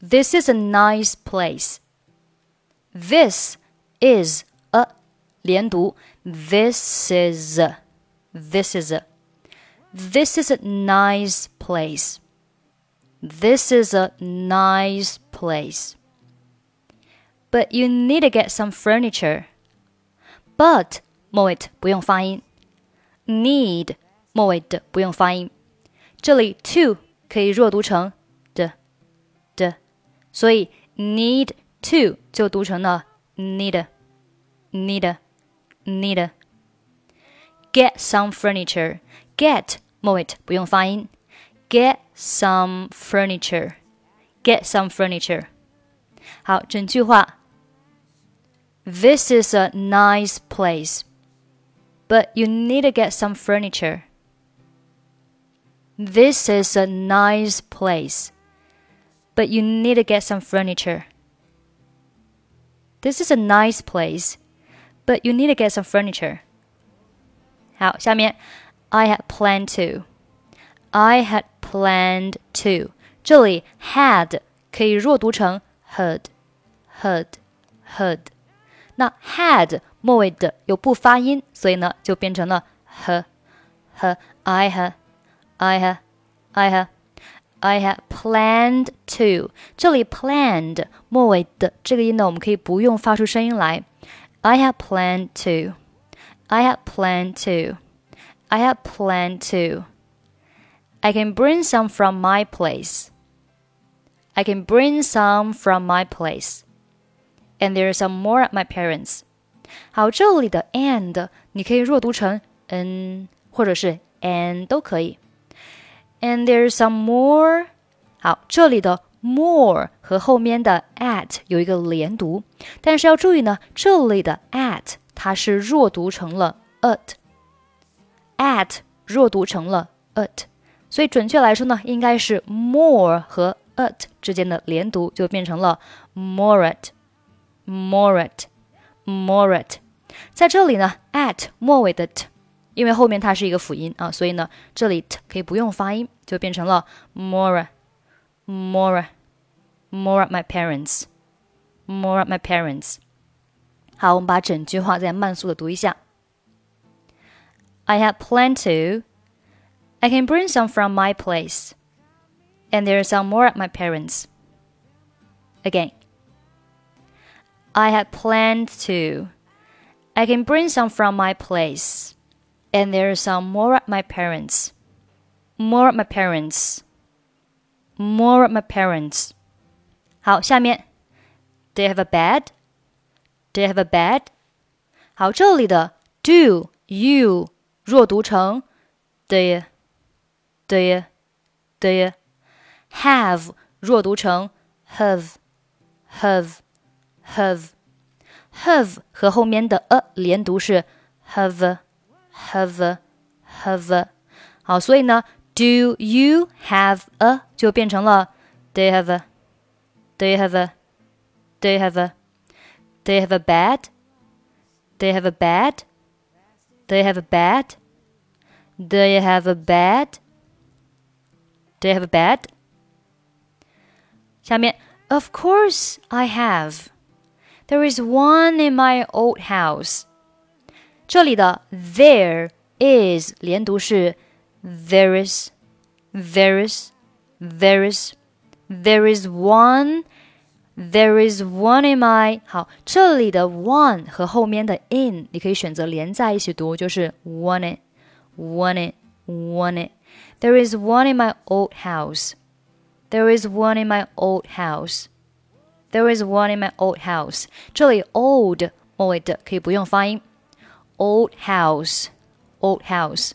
This is a nice place. This is a 连读。This is a, this is a, this is a nice place. This is a nice place. But you need to get some furniture. But 末尾不用发音，need 末尾的不用发音。这里 to 可以弱读成的的， 所以 need to 就读成了 need need need。Get some furniture. Get 末尾不用发音。Get some furniture. Get some furniture. 好，整句话。This is a nice place, but you need to get some furniture. This is a nice place, but you need to get some furniture. This is a nice place, but you need to get some furniture. 好，下面 I had planned to. I had planned to. 这里 had 可以弱读成 had, had, had。那 had 末尾的有不发音，所以呢就变成了 her, her. I had I had, I had, I had planned to。这里 planned 末尾的这个音呢，我们可以不用发出声音来。I had planned to, I had planned to, I had planned to. I can bring some from my place. I can bring some from my place. And there are some more at my parents. 好，这里的 and 你可以弱读成 n 或者是 n 都可以。 And there's some more。好，这里的 more 和后面的 at 有一个连读，但是要注意呢，这里的 at 它是弱读成了 at，at 弱读成了 at，所以准确来说呢，应该是 more 和 at 之间的连读就变成了 moret，moret，moret。在这里呢，at 末尾的 t。 因为后面它是一个辅音啊，所以呢，这里 t 可以不用发音，就变成了 more more more my parents more my parents。好，我们把整句话再慢速的读一下。I had planned to. I can bring some from my place, and there are some more at my parents'. Again. I had planned to. I can bring some from my place and there's some more at my parents. More at my parents. More at my parents. 好，下面，They have a bed. They have a bed. 好，这里的 do you 弱读成 they they they have 弱读成 have have have have 和后面的 a 连读是 have。 have have 好，所以呢，Do you have a 就变成了 They have a They have a They have a They have a bed They have a bed They have a bed They have a bed They have a bed 下面 Of course I have There is one in my old house 这里的 there is 连读是 there is there is there is there is one there is one in my 好，这里的 one 和后面的 in 你可以选择连在一起读，就是 one it one it one it there is one in my old house there is one in my old house there is one in my old house 这里 old 末尾的可以不用发音。 old house, old house.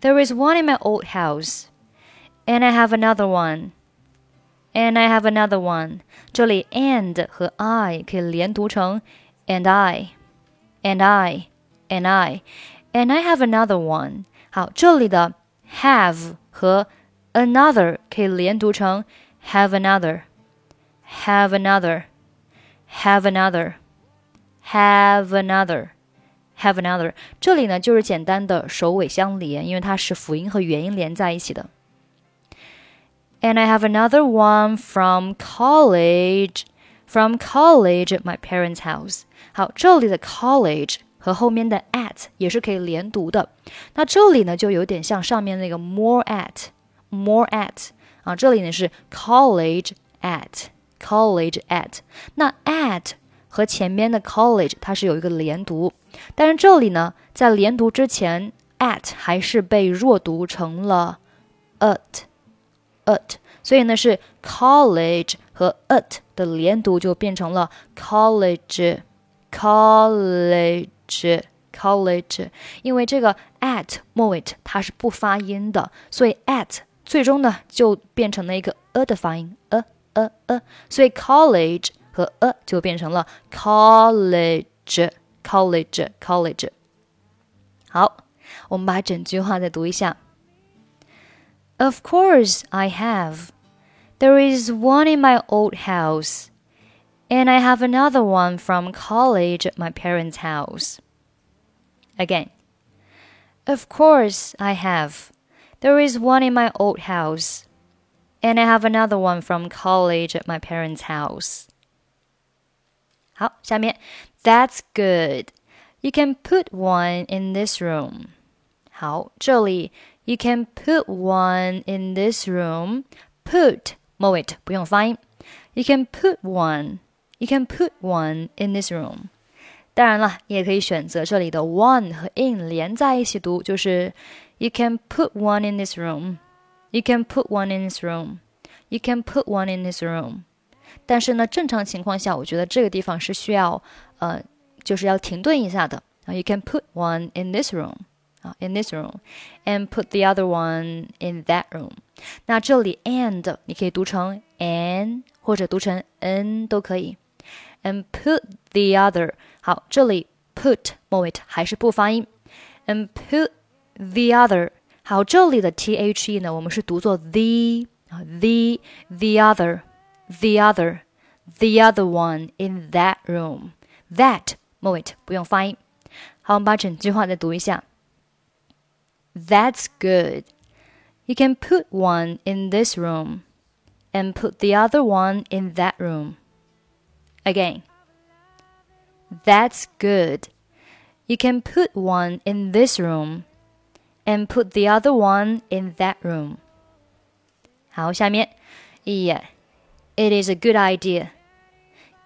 There is one in my old house, and I have another one. And I have another one. 这里 and 和 I 可以连读成 and I, and I, and I, and I have another one. 好，这里的 have 和 another 可以连读成 have another, have another, have another, have another have another。这里呢就是简单的首尾相连，因为它是辅音和元音连在一起的。 And I have another one from college. From college at my parents' house. 好，这里的 college 和后面的 at 也是可以连读的。那这里呢，就有点像上面那个 more at，more at 啊，这里呢是 college at，college at。那 at 和前面的 college 它是有一个连读，但是这里呢，在连读之前，at 还是被弱读成了 at，at，所以呢是 college 和 at 的连读就变成了 college，college，college。因为这个 at 末尾它是不发音的，所以 at 最终呢就变成了一个 a 的发音，a a a，所以 college。和 a 就变成了 college，college，college。好，我们把整句话再读一下。Of course I have. There is one in my old house, and I have another one from college at my parents' house. Again. Of course I have. There is one in my old house, and I have another one from college at my parents' house. 好，下面 That's good. You can put one in this room. 好，这里 You can put one in this room. Put 末尾不用发音。You can put one. You can put one in this room. 当然了，你也可以选择这里的 one 和 in 连在一起读，就是 You can put one in this room. You can put one in this room. You can put one in this room. 但是呢，正常情况下，我觉得这个地方是需要，呃，就是要停顿一下的啊。You can put one in this room 啊，in this room，and put the other one in that room。那这里 and 你可以读成 an 或者读成 n 都可以。And put the other，好，这里 put 末尾还是不发音。And put the other，好，这里的 t h e 呢，我们是读作 the 啊，the the other。 the other, the other one in that room. That 末尾不用发音。好，我们把整句话再读一下。That's good. You can put one in this room and put the other one in that room. Again. That's good. You can put one in this room and put the other one in that room. 好，下面，yeah。 it is a good idea.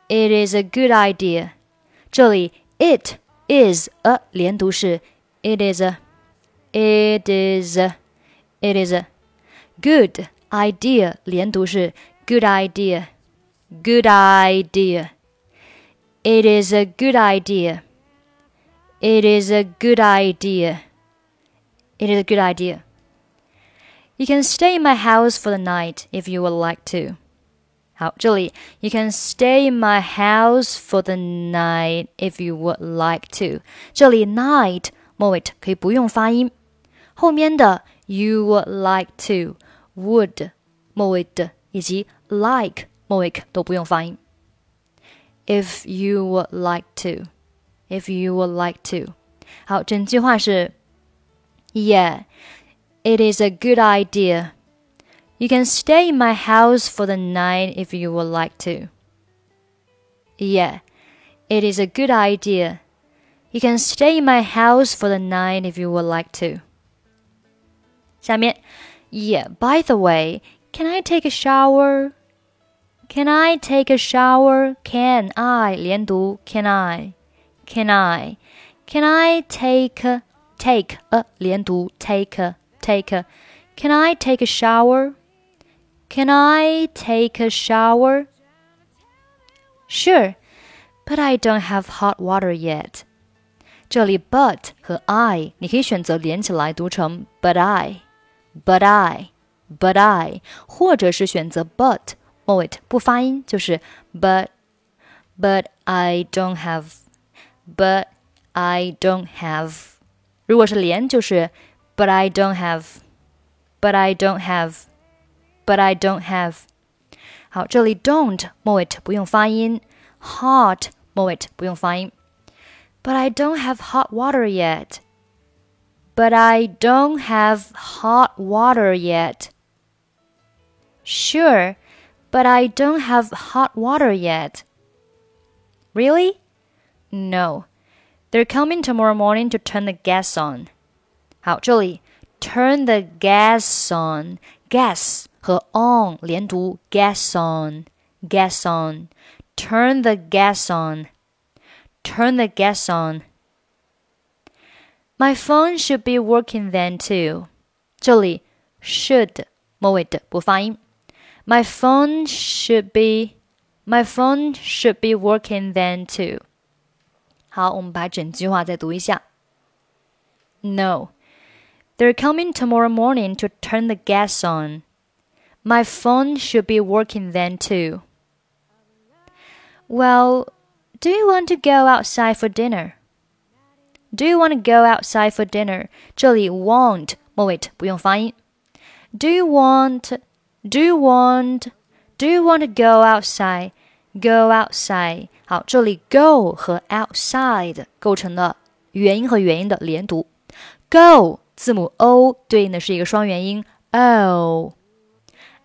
It is a good idea. 这里 it is a 连读是 it is a it is a it is a good idea 连读是 good idea good idea. It is a good idea. It is a good idea. It is a good idea. You can stay in my house for the night if you would like to. 好，这里 You can stay in my house for the night if you would like to。这里 night 末尾可以不用发音，后面的 you would like to would 末尾的以及 like 末尾都不用发音。If you would like to, if you would like to。好，整句话是 Yeah, it is a good idea. You can stay in my house for the night if you would like to. Yeah, it is a good idea. You can stay in my house for the night if you would like to. 下面, yeah, by the way, can I take a shower? Can I take a shower? Can I 连读 Can I? Can I? Can I take a, take a 连读 take a, take a? Can I take a shower? Can I take a shower? Sure, but I don't have hot water yet. 这里 but 和 I 你可以选择连起来读成 but I, but I, but I，或者是选择 but 末尾不发音，就是 but but I don't have, but I don't have。如果是连就是 but I don't have, but I don't have。 but I don't have。好，这里 don't 末尾不用发音，hot 末尾不用发音。But I don't have hot water yet. But I don't have hot water yet. Sure, but I don't have hot water yet. Really? No. They're coming tomorrow morning to turn the gas on. 好，这里 turn the gas on, gas 和 on 连读，gas on, gas on, turn the gas on, turn the gas on. My phone should be working then too. 这里 should 末尾的不发音。My phone should be, my phone should be working then too. 好，我们把整句话再读一下。No, they're coming tomorrow morning to turn the gas on. My phone should be working then too. Well, do you want to go outside for dinner? Do you want to go outside for dinner? 这里 want 末尾不用发音。Do you want? Do you want? Do you want to go outside? Go outside. 好，这里 go 和 outside 构成了元音和元音的连读。Go 字母 o 对应的是一个双元音 o。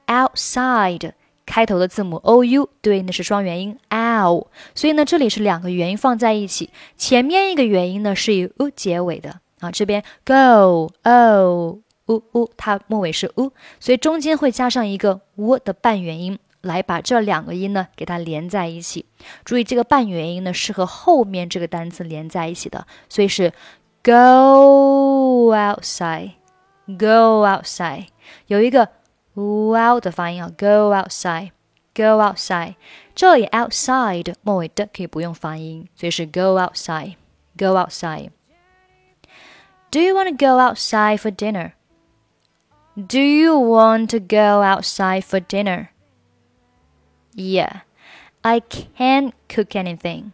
Outside 开头的字母 o u 对应的是双元音 ow，所以呢，这里是两个元音放在一起，前面一个元音呢是以 u 结尾的啊，这边 go o u u 它末尾是 u，所以中间会加上一个 u 的半元音。来把这两个音呢给它连在一起。注意这个半元音呢是和后面这个单词连在一起的，所以是 go outside，go outside，有一个 wow 的发音啊，go outside，go outside。这里 outside 末尾的可以不用发音，所以是 go outside，go outside。Do you want to go outside for dinner? Do you want to go outside for dinner? Yeah, I can't cook anything.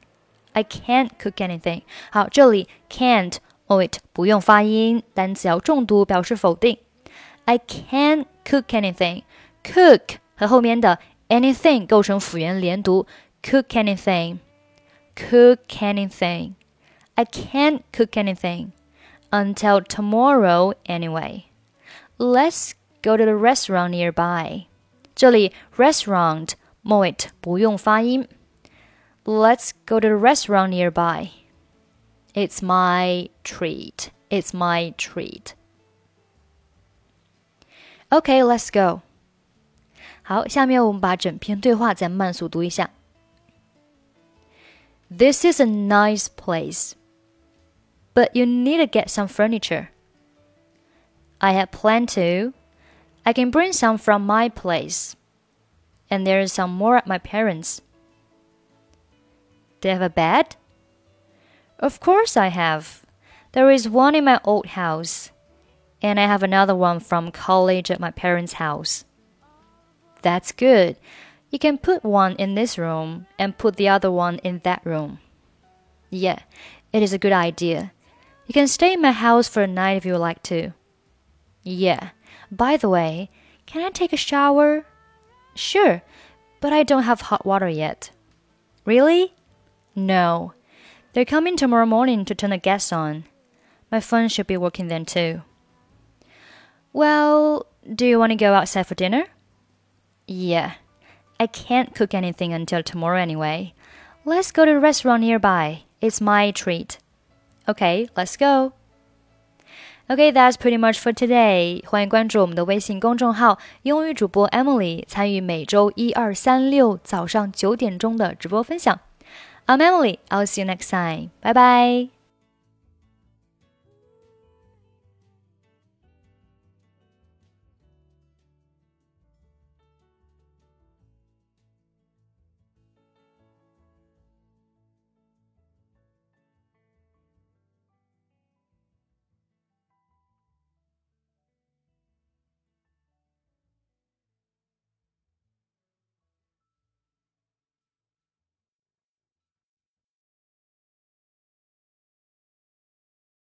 I can't cook anything. 好，这里 can't wait 不用发音，单词要重读表示否定。 I can't cook anything. Cook 和后面的 anything 构成辅元连读，cook anything. Cook anything. I can't cook anything until tomorrow anyway. Let's go to the restaurant nearby. 这里 restaurant 末尾不用发音。Let's go to the restaurant nearby. It's my treat. It's my treat. Okay, let's go. 好，下面我们把整篇对话再慢速读一下。This is a nice place, but you need to get some furniture. I have planned to. I can bring some from my place and there is some more at my parents'. They have a bed? Of course I have. There is one in my old house, and I have another one from college at my parents' house. That's good. You can put one in this room and put the other one in that room. Yeah, it is a good idea. You can stay in my house for a night if you would like to. Yeah. By the way, can I take a shower? Sure, but I don't have hot water yet. Really? No. They're coming tomorrow morning to turn the gas on. My phone should be working then too. Well, do you want to go outside for dinner? Yeah. I can't cook anything until tomorrow anyway. Let's go to a restaurant nearby. It's my treat. Okay, let's go. Okay, that's pretty much for today. 欢迎关注我们的微信公众号“英语主播 Emily”，参与每周一、二、三、六早上九点钟的直播分享。I'm Emily. I'll see you next time. Bye bye.